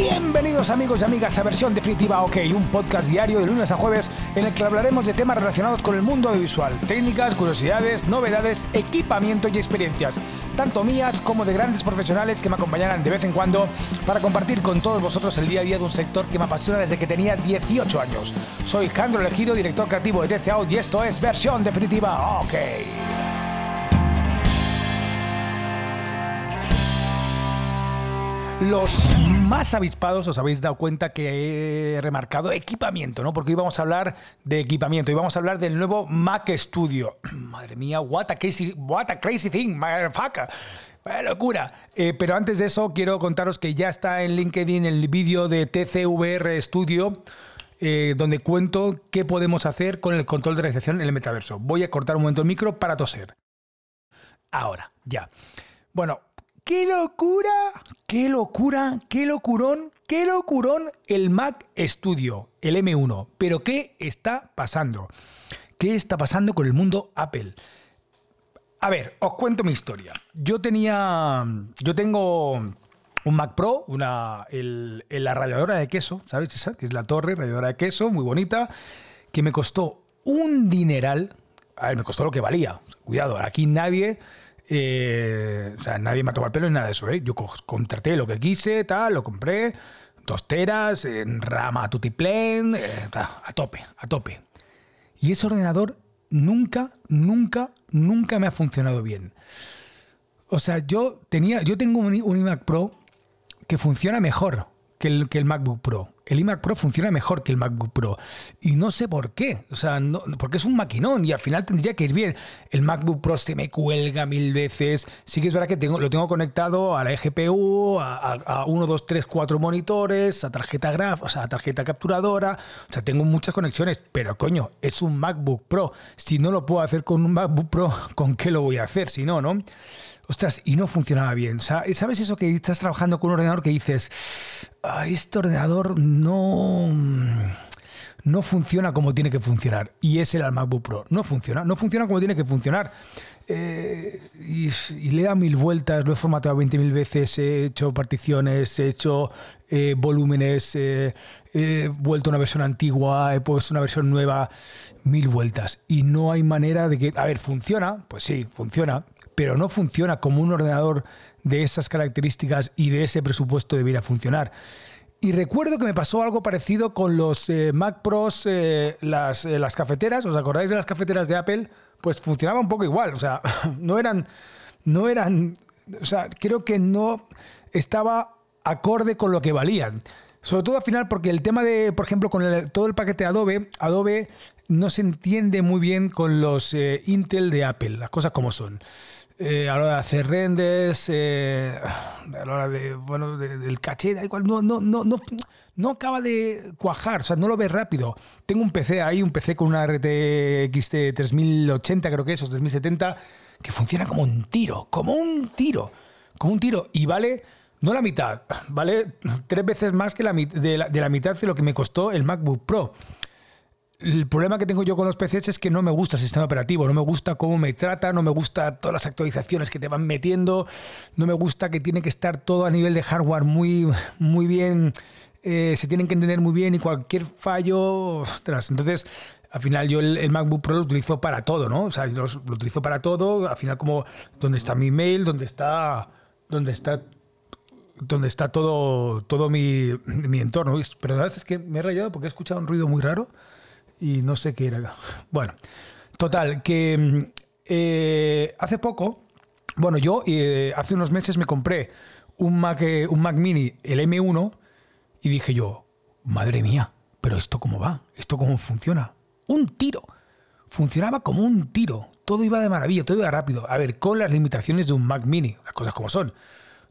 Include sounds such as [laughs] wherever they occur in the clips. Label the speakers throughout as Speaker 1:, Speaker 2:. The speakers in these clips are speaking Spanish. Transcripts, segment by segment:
Speaker 1: Bienvenidos amigos y amigas a Versión Definitiva OK, un podcast diario de lunes a jueves en el que hablaremos de temas relacionados con el mundo audiovisual, técnicas, curiosidades, novedades, equipamiento y experiencias, tanto mías como de grandes profesionales que me acompañarán de vez en cuando para compartir con todos vosotros el día a día de un sector que me apasiona desde que tenía 18 años. Soy Jandro Elegido, director creativo de TCAO y esto es Versión Definitiva OK. Los más avispados os habéis dado cuenta que he remarcado equipamiento, ¿no? Porque hoy vamos a hablar de equipamiento y vamos a hablar del nuevo Mac Studio. [clears throat] Madre mía, what a crazy, what a crazy thing, motherfucker. ¡Qué locura! Eh, pero antes de eso, quiero contaros que ya está en LinkedIn el vídeo de TCVR Studio, eh, donde cuento qué podemos hacer con el control de recepción en el metaverso. Voy a cortar un momento el micro para toser. Ahora, ya. Bueno, ¡Qué locura! ¡Qué locura! ¡Qué locurón! ¡Qué locurón el Mac Studio, el M1! Pero ¿qué está pasando? ¿Qué está pasando con el mundo Apple? A ver, os cuento mi historia. Yo tenía. Yo tengo un Mac Pro, una, la radiadora de queso, ¿sabes esa? Que es la torre, radiadora de queso, muy bonita, que me costó un dineral. A ver, me costó lo que valía. Cuidado, aquí nadie eh, o sea, nadie me ha tomado el pelo ni nada de eso. ¿eh? Yo contraté lo que quise, tal, lo compré, dos teras, en rama tutiplén, eh, a tope, a tope. Y ese ordenador nunca, nunca, nunca me ha funcionado bien. O sea, yo tenía, yo tengo un, un iMac Pro que funciona mejor que el, que el MacBook Pro el iMac Pro funciona mejor que el MacBook Pro. Y no sé por qué. O sea, no, porque es un maquinón y al final tendría que ir bien. El MacBook Pro se me cuelga mil veces. Sí que es verdad que tengo, lo tengo conectado a la GPU, a, uno, dos, tres, cuatro monitores, a tarjeta graf, o sea, a tarjeta capturadora. O sea, tengo muchas conexiones. Pero coño, es un MacBook Pro. Si no lo puedo hacer con un MacBook Pro, [laughs] ¿con qué lo voy a hacer? Si no, ¿no? Ostras, y no funcionaba bien. ¿Sabes eso que estás trabajando con un ordenador que dices, este ordenador no, no funciona como tiene que funcionar? Y es el MacBook Pro. No funciona, no funciona como tiene que funcionar. Eh, y, le da mil vueltas, lo he formatado 20.000 veces, he hecho particiones, he hecho eh, volúmenes, eh, he vuelto una versión antigua, he puesto una versión nueva, mil vueltas. Y no hay manera de que, a ver, funciona, pues sí, funciona, pero no funciona como un ordenador de esas características y de ese presupuesto debiera funcionar. Y recuerdo que me pasó algo parecido con los eh, Mac Pros, eh, las, eh, las cafeteras. ¿Os acordáis de las cafeteras de Apple? Pues funcionaba un poco igual. O sea, [laughs] no eran. No eran. O sea, creo que no estaba acorde con lo que valían. Sobre todo al final, porque el tema de, por ejemplo, con todo el paquete Adobe, Adobe no se entiende muy bien con los Intel de Apple, las cosas como son. Eh, a la hora de hacer renders, eh, a la hora de, bueno, del caché, da igual, no, no, no, no, no acaba de cuajar, o sea, no lo ves rápido. Tengo un PC ahí, un PC con una RTX 3080, creo que es, o 3070, que funciona como un tiro, como un tiro, como un tiro, y vale, no la mitad, vale tres veces más que la, de, la, de la mitad de lo que me costó el MacBook Pro. El problema que tengo yo con los PCs es que no me gusta el sistema operativo, no me gusta cómo me trata, no me gusta todas las actualizaciones que te van metiendo, no me gusta que tiene que estar todo a nivel de hardware muy, muy bien, eh, se tienen que entender muy bien y cualquier fallo, ostras, entonces al final yo el, MacBook Pro lo utilizo para todo, ¿no? O sea, lo, utilizo para todo, al final como donde está mi email, donde está, donde está donde está todo, todo mi, mi entorno. Pero la verdad es que me he rayado porque he escuchado un ruido muy raro y no sé qué era. Bueno, total, que mm, eh, hace poco, bueno, yo eh, hace unos meses me compré un Mac, eh, un Mac Mini, el M1, y dije yo, madre mía, pero esto cómo va, esto cómo funciona. Un tiro. Funcionaba como un tiro. Todo iba de maravilla, todo iba rápido. A ver, con las limitaciones de un Mac Mini, las cosas como son.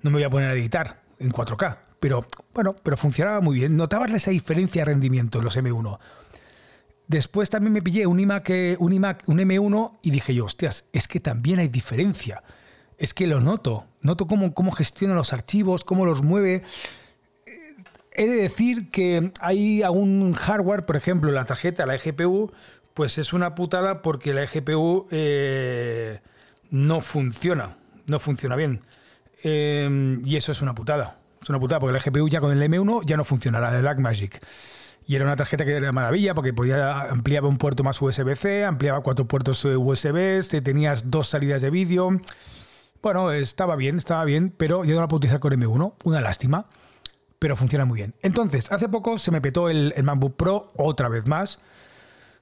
Speaker 1: No me voy a poner a editar en 4K, pero bueno, pero funcionaba muy bien. Notabas esa diferencia de rendimiento en los M1. Después también me pillé un iMac, un iMac, un M1 y dije yo, hostias, es que también hay diferencia. Es que lo noto. Noto cómo, cómo gestiona los archivos, cómo los mueve. He de decir que hay algún hardware, por ejemplo, la tarjeta, la GPU, pues es una putada porque la GPU eh, no funciona, no funciona bien. Em, y eso es una putada. Es una putada, porque la GPU ya con el M1 ya no funciona, la de Blackmagic. Y era una tarjeta que era maravilla porque podía ampliaba un puerto más USB-C, ampliaba cuatro puertos eh, USB, tenías dos salidas de vídeo. Bueno, estaba bien, estaba bien, pero yo no la puedo utilizar con M1, una lástima, pero funciona muy bien. Entonces, hace poco se me petó el, el MacBook Pro otra vez más.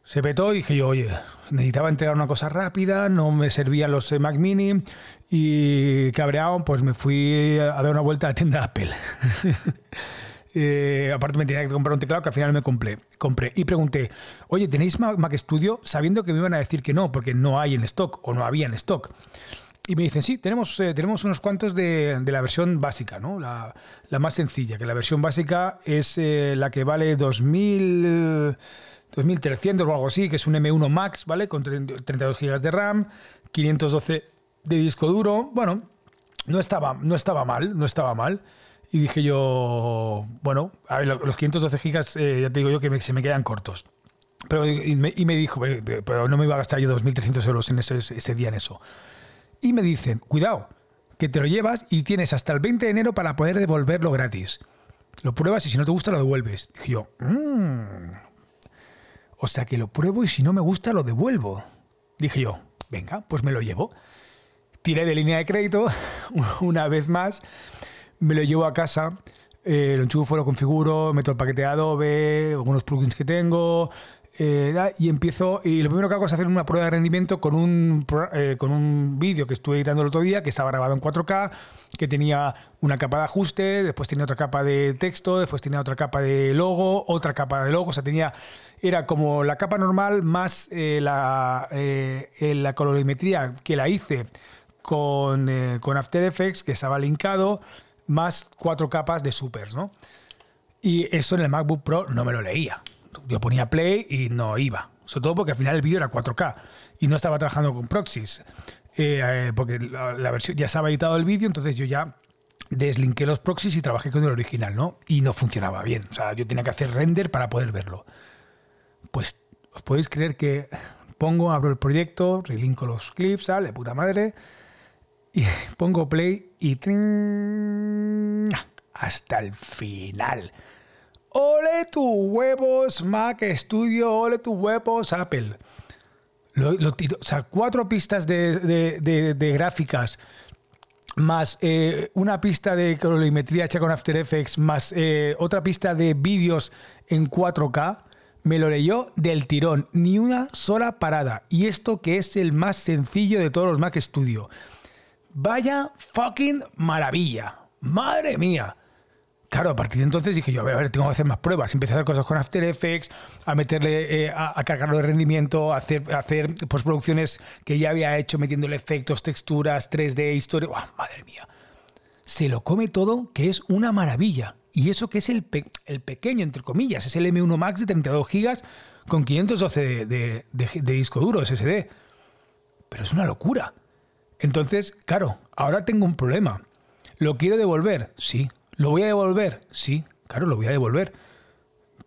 Speaker 1: Se petó y dije yo, oye, necesitaba entregar una cosa rápida, no me servían los eh, Mac Mini y cabreado, pues me fui a dar una vuelta a la tienda Apple. [laughs] Eh, aparte me tenía que comprar un teclado que al final me compré. compré. Y pregunté, oye, ¿tenéis Mac Studio? Sabiendo que me iban a decir que no, porque no hay en stock o no había en stock. Y me dicen, sí, tenemos, eh, tenemos unos cuantos de, la versión básica, ¿no? La, más sencilla, que la versión básica es eh, la que vale 2000, 2300 o algo así, que es un M1 Max, ¿vale? Con 32 GB de RAM, 512 de disco duro. Bueno, no estaba, no estaba mal, no estaba mal. Y dije yo, bueno, a ver, los 512 gigas, eh, ya te digo yo que se me quedan cortos. Pero, y me, dijo, pero no me iba a gastar yo 2.300 euros en ese, ese día en eso. Y me dicen, cuidado, que te lo llevas y tienes hasta el 20 de enero para poder devolverlo gratis. Lo pruebas y si no te gusta lo devuelves. Dije yo, mmm. O sea que lo pruebo y si no me gusta lo devuelvo. Dije yo, venga, pues me lo llevo. Tiré de línea de crédito [laughs] una vez más me lo llevo a casa, eh, lo enchufo, lo configuro, meto el paquete de Adobe, algunos plugins que tengo, eh, y empiezo, y lo primero que hago es hacer una prueba de rendimiento con un, eh, un vídeo que estuve editando el otro día, que estaba grabado en 4K, que tenía una capa de ajuste, después tenía otra capa de texto, después tenía otra capa de logo, otra capa de logo, o sea, tenía, era como la capa normal más la, la colorimetría que la hice con, con After Effects, que estaba linkado, más cuatro capas de supers, ¿no? Y eso en el MacBook Pro no me lo leía. Yo ponía play y no iba. Sobre todo porque al final el vídeo era 4K y no estaba trabajando con proxies. Eh, eh, porque la, versión ya estaba editado el vídeo, entonces yo ya deslinqué los proxies y trabajé con el original, ¿no? Y no funcionaba bien. O sea, yo tenía que hacer render para poder verlo. Pues os podéis creer que pongo, abro el proyecto, relinco los clips, sale, puta madre y [laughs] pongo play y hasta el final. Ole tus huevos Mac Studio, ole tus huevos Apple. Lo, o sea, cuatro pistas de, gráficas más eh, una pista de colorimetría hecha con After Effects, más eh, otra pista de vídeos en 4K, me lo leyó del tirón, ni una sola parada. Y esto que es el más sencillo de todos los Mac Studio. Vaya fucking maravilla. Madre mía. Claro, a partir de entonces dije yo, a ver, a ver, tengo que hacer más pruebas. Empecé a hacer cosas con After Effects, a meterle, eh, a, cargarlo de rendimiento, a hacer, hacer postproducciones que ya había hecho metiéndole efectos, texturas, 3D, historia. madre mía. Se lo come todo, que es una maravilla. Y eso que es el, el pequeño, entre comillas, es el M1 Max de 32 GB con 512 de, de disco duro, SSD. Pero es una locura. Entonces, claro, ahora tengo un problema. ¿Lo quiero devolver? Sí. ¿Lo voy a devolver? Sí, claro, lo voy a devolver.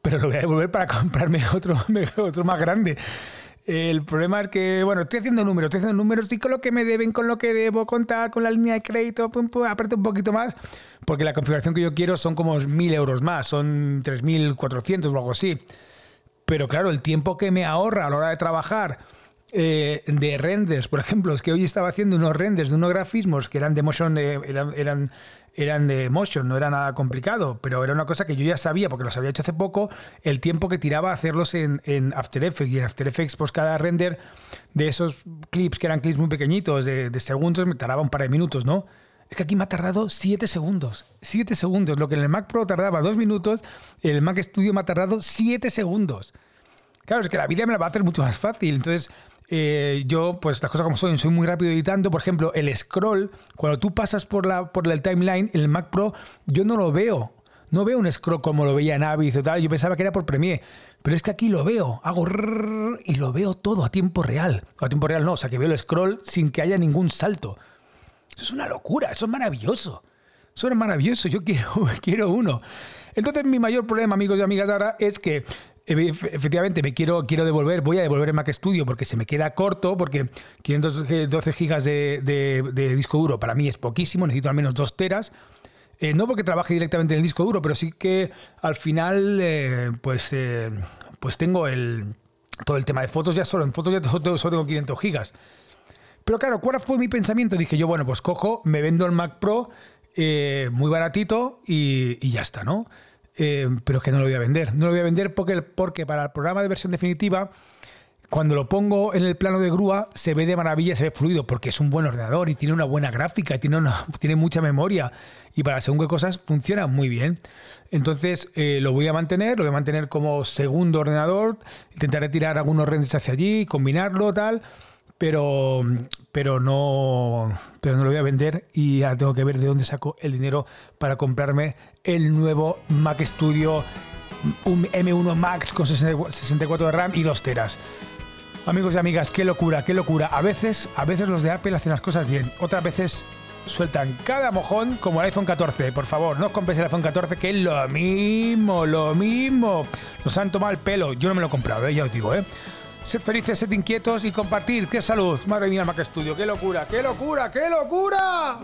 Speaker 1: Pero lo voy a devolver para [laughs] comprarme otro, [laughs] otro más grande. El problema es que, bueno, estoy haciendo números, estoy haciendo números y con lo que me deben, con lo que debo contar, con la línea de crédito, pum, pum, aparte un poquito más, porque la configuración que yo quiero son como 1.000 euros más, son 3.400 o algo así. Pero claro, el tiempo que me ahorra a la hora de trabajar eh, de renders, por ejemplo, es que hoy estaba haciendo unos renders de unos grafismos que eran de motion, eran, eran, eran, de motion, no era nada complicado, pero era una cosa que yo ya sabía, porque los había hecho hace poco, el tiempo que tiraba hacerlos en, After Effects. Y en After Effects, pues cada render de esos clips, que eran clips muy pequeñitos, de, segundos, me tardaba un par de minutos, ¿no? Es que aquí me ha tardado 7 segundos. 7 segundos. Lo que en el Mac Pro tardaba 2 minutos, en el Mac Studio me ha tardado 7 segundos. Claro, es que la vida me la va a hacer mucho más fácil. Entonces, eh, yo, pues las cosas como son, soy muy rápido editando. Por ejemplo, el scroll, cuando tú pasas por, la, por el timeline, el Mac Pro, yo no lo veo. No veo un scroll como lo veía en Avid o tal. Yo pensaba que era por Premiere. Pero es que aquí lo veo. Hago y lo veo todo a tiempo real. a tiempo real no, o sea que veo el scroll sin que haya ningún salto. Eso es una locura, eso es maravilloso. Eso es maravilloso, yo [laughs] quiero, quiero uno. Entonces mi mayor problema, amigos y amigas, ahora es que efectivamente me quiero, quiero devolver, voy a devolver el Mac Studio porque se me queda corto, porque 512 gigas de, disco duro para mí es poquísimo, necesito al menos 2 teras. Eh, no porque trabaje directamente en el disco duro, pero sí que al final, eh, pues, eh, pues tengo el, todo el tema de fotos ya solo. En fotos ya solo, tengo 500 gigas. Pero claro, ¿cuál fue mi pensamiento? Dije yo, bueno, pues cojo, me vendo el Mac Pro muy baratito y, ya está, ¿no? Pero es que no lo voy a vender. No lo voy a vender porque, porque para el programa de versión definitiva cuando lo pongo en el plano de grúa se ve de maravilla, se ve fluido, porque es un buen ordenador y tiene una buena gráfica, y tiene, [laughs] tiene mucha memoria y para según qué cosas funciona muy bien. Entonces eh, lo voy a mantener, lo voy a mantener como segundo ordenador, intentaré tirar algunos renders hacia allí, combinarlo, tal, pero, pero, no, pero no lo voy a vender y ya tengo que ver de dónde saco el dinero para comprarme el nuevo Mac Studio un M1 Max con 64 de RAM y 2 teras. Amigos y amigas, qué locura, qué locura. A veces, a veces los de Apple hacen las cosas bien, otras veces sueltan cada mojón como el iPhone 14. Por favor, no os compréis el iPhone 14, que es lo mismo, lo mismo. Nos han tomado el pelo. Yo no me lo he comprado, ¿eh? ya os digo, ¿eh? Sed felices, sed inquietos y compartir. ¡Qué salud! Madre mía, Mac Studio, qué locura, qué locura, qué locura.